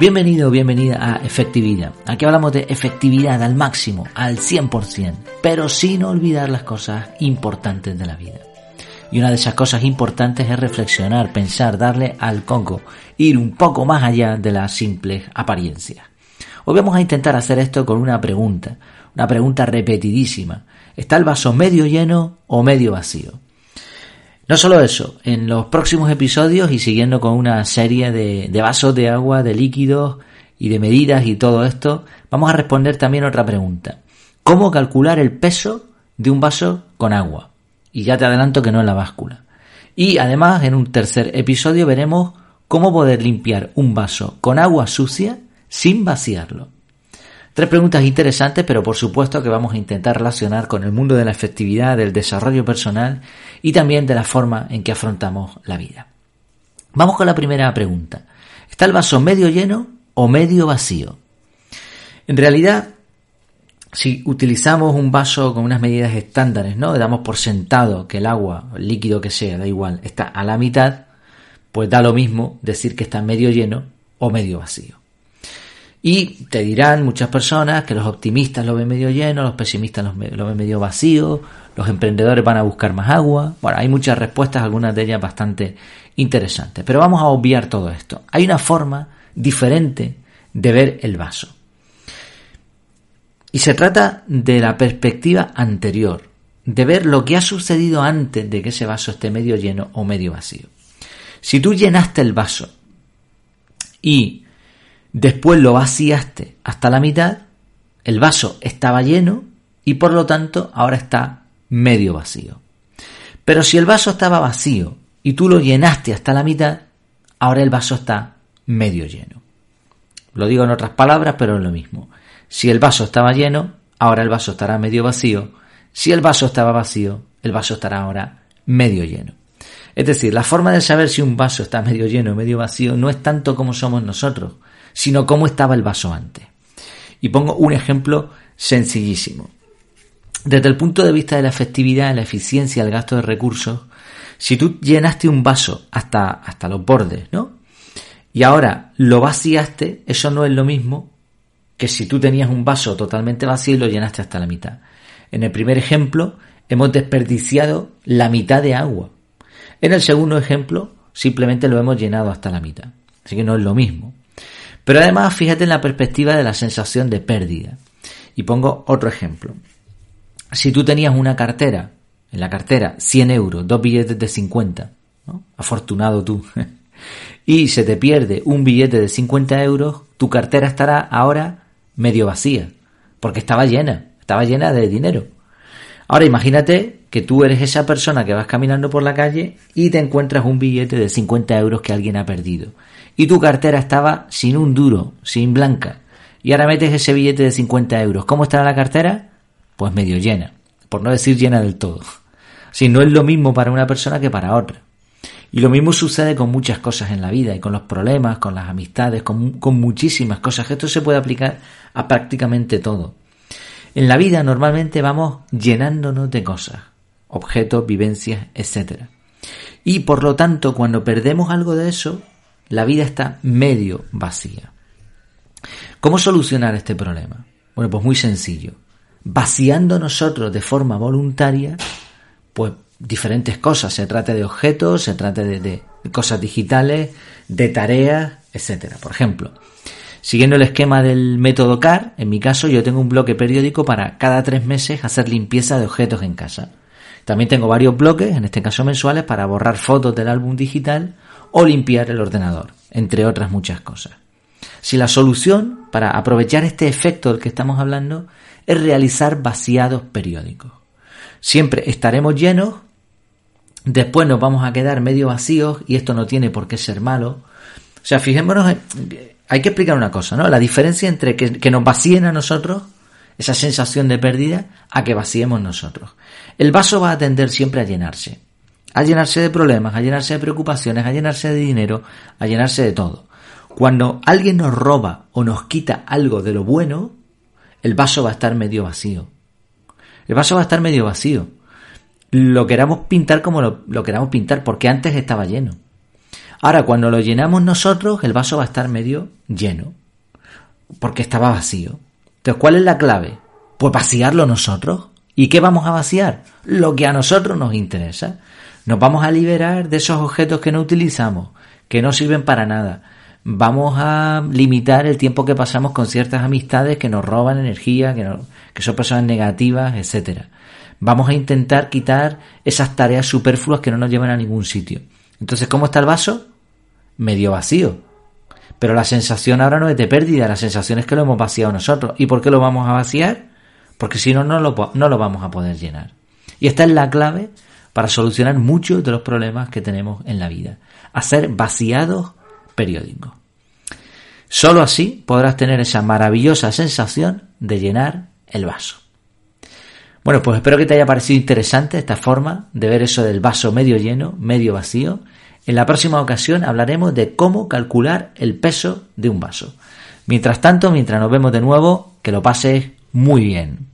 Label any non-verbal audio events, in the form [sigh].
Bienvenido o bienvenida a Efectividad. Aquí hablamos de efectividad al máximo, al 100%, pero sin olvidar las cosas importantes de la vida. Y una de esas cosas importantes es reflexionar, pensar, darle al conco, ir un poco más allá de las simples apariencias. Hoy vamos a intentar hacer esto con una pregunta, una pregunta repetidísima. ¿Está el vaso medio lleno o medio vacío? No solo eso, en los próximos episodios y siguiendo con una serie de, vasos de agua, de líquidos y de medidas y todo esto, vamos a responder también otra pregunta. ¿Cómo calcular el peso de un vaso con agua? Y ya te adelanto que no en la báscula. Y además, en un tercer episodio veremos cómo poder limpiar un vaso con agua sucia sin vaciarlo. Tres preguntas interesantes, pero por supuesto que vamos a intentar relacionar con el mundo de la efectividad, del desarrollo personal y también de la forma en que afrontamos la vida. Vamos con la primera pregunta. ¿Está el vaso medio lleno o medio vacío? En realidad, si utilizamos un vaso con unas medidas estándares, ¿no? Damos por sentado que el agua, el líquido que sea, da igual, está a la mitad, pues da lo mismo decir que está medio lleno o medio vacío. Y te dirán muchas personas que los optimistas lo ven medio lleno, los pesimistas lo ven medio vacío, los emprendedores van a buscar más agua. Bueno, hay muchas respuestas, algunas de ellas bastante interesantes. Pero vamos a obviar todo esto. Hay una forma diferente de ver el vaso. Y se trata de la perspectiva anterior, de ver lo que ha sucedido antes de que ese vaso esté medio lleno o medio vacío. Si tú llenaste el vaso y después lo vaciaste hasta la mitad, el vaso estaba lleno y por lo tanto ahora está medio vacío. Pero si el vaso estaba vacío y tú lo llenaste hasta la mitad, ahora el vaso está medio lleno. Lo digo en otras palabras, pero es lo mismo. Si el vaso estaba lleno, ahora el vaso estará medio vacío. Si el vaso estaba vacío, el vaso estará ahora medio lleno. Es decir, la forma de saber si un vaso está medio lleno o medio vacío no es tanto como somos nosotros, sino cómo estaba el vaso antes. Y pongo un ejemplo sencillísimo. Desde el punto de vista de la efectividad, la eficiencia, el gasto de recursos, si tú llenaste un vaso hasta, hasta los bordes, ¿no? Y ahora lo vaciaste, eso no es lo mismo que si tú tenías un vaso totalmente vacío y lo llenaste hasta la mitad. En el primer ejemplo, hemos desperdiciado la mitad de agua. En el segundo ejemplo, simplemente lo hemos llenado hasta la mitad. Así que no es lo mismo. Pero además, fíjate en la perspectiva de la sensación de pérdida. Y pongo otro ejemplo. Si tú tenías una cartera, en la cartera 100 euros, dos billetes de 50, afortunado tú, [laughs] y se te pierde un billete de 50 euros, tu cartera estará ahora medio vacía, porque estaba llena, estaba llena de dinero. Ahora imagínate que tú eres esa persona que vas caminando por la calle y te encuentras un billete de 50 euros que alguien ha perdido y tu cartera estaba sin un duro, sin blanca, y ahora metes ese billete de 50 euros. ¿Cómo estará la cartera? Pues medio llena, por no decir llena del todo. Si no es lo mismo para una persona que para otra. Y lo mismo sucede con muchas cosas en la vida y con los problemas, con las amistades, con, con muchísimas cosas. Esto se puede aplicar a prácticamente todo. En la vida normalmente vamos llenándonos de cosas, objetos, vivencias, etc. Y por lo tanto, cuando perdemos algo de eso, la vida está medio vacía. ¿Cómo solucionar este problema? Bueno, pues muy sencillo. Vaciando nosotros de forma voluntaria, pues diferentes cosas. Se trata de objetos, se trata de, cosas digitales, de tareas, etcétera. Por ejemplo, siguiendo el esquema del método CAR, en mi caso yo tengo un bloque periódico para cada tres meses hacer limpieza de objetos en casa. También tengo varios bloques, en este caso mensuales, para borrar fotos del álbum digital o limpiar el ordenador, entre otras muchas cosas. Si la solución para aprovechar este efecto del que estamos hablando es realizar vaciados periódicos. Siempre estaremos llenos, después nos vamos a quedar medio vacíos y esto no tiene por qué ser malo. O sea, fijémonos, hay que explicar una cosa, ¿no? La diferencia entre que, que nos vacíen a nosotros, esa sensación de pérdida, a que vaciemos nosotros. El vaso va a tender siempre a llenarse a llenarse de problemas, a llenarse de preocupaciones, a llenarse de dinero, a llenarse de todo. Cuando alguien nos roba o nos quita algo de lo bueno, el vaso va a estar medio vacío. El vaso va a estar medio vacío. Lo queramos pintar como lo, queramos pintar, porque antes estaba lleno. Ahora, cuando lo llenamos nosotros, el vaso va a estar medio lleno, porque estaba vacío. Entonces, ¿cuál es la clave? Pues vaciarlo nosotros. ¿Y qué vamos a vaciar? Lo que a nosotros nos interesa. Nos vamos a liberar de esos objetos que no utilizamos, que no sirven para nada. Vamos a limitar el tiempo que pasamos con ciertas amistades que nos roban energía, que, que son personas negativas, etcétera. Vamos a intentar quitar esas tareas superfluas que no nos llevan a ningún sitio. Entonces, ¿cómo está el vaso? Medio vacío. Pero la sensación ahora no es de pérdida, la sensación es que lo hemos vaciado nosotros. ¿Y por qué lo vamos a vaciar? Porque si no, no lo, no lo vamos a poder llenar. Y esta es la clave para solucionar muchos de los problemas que tenemos en la vida. Hacer vaciados periódicos. Solo así podrás tener esa maravillosa sensación de llenar el vaso. Bueno, pues espero que te haya parecido interesante esta forma de ver eso del vaso medio lleno, medio vacío. En la próxima ocasión hablaremos de cómo calcular el peso de un vaso. Mientras tanto, mientras nos vemos de nuevo, que lo pases muy bien.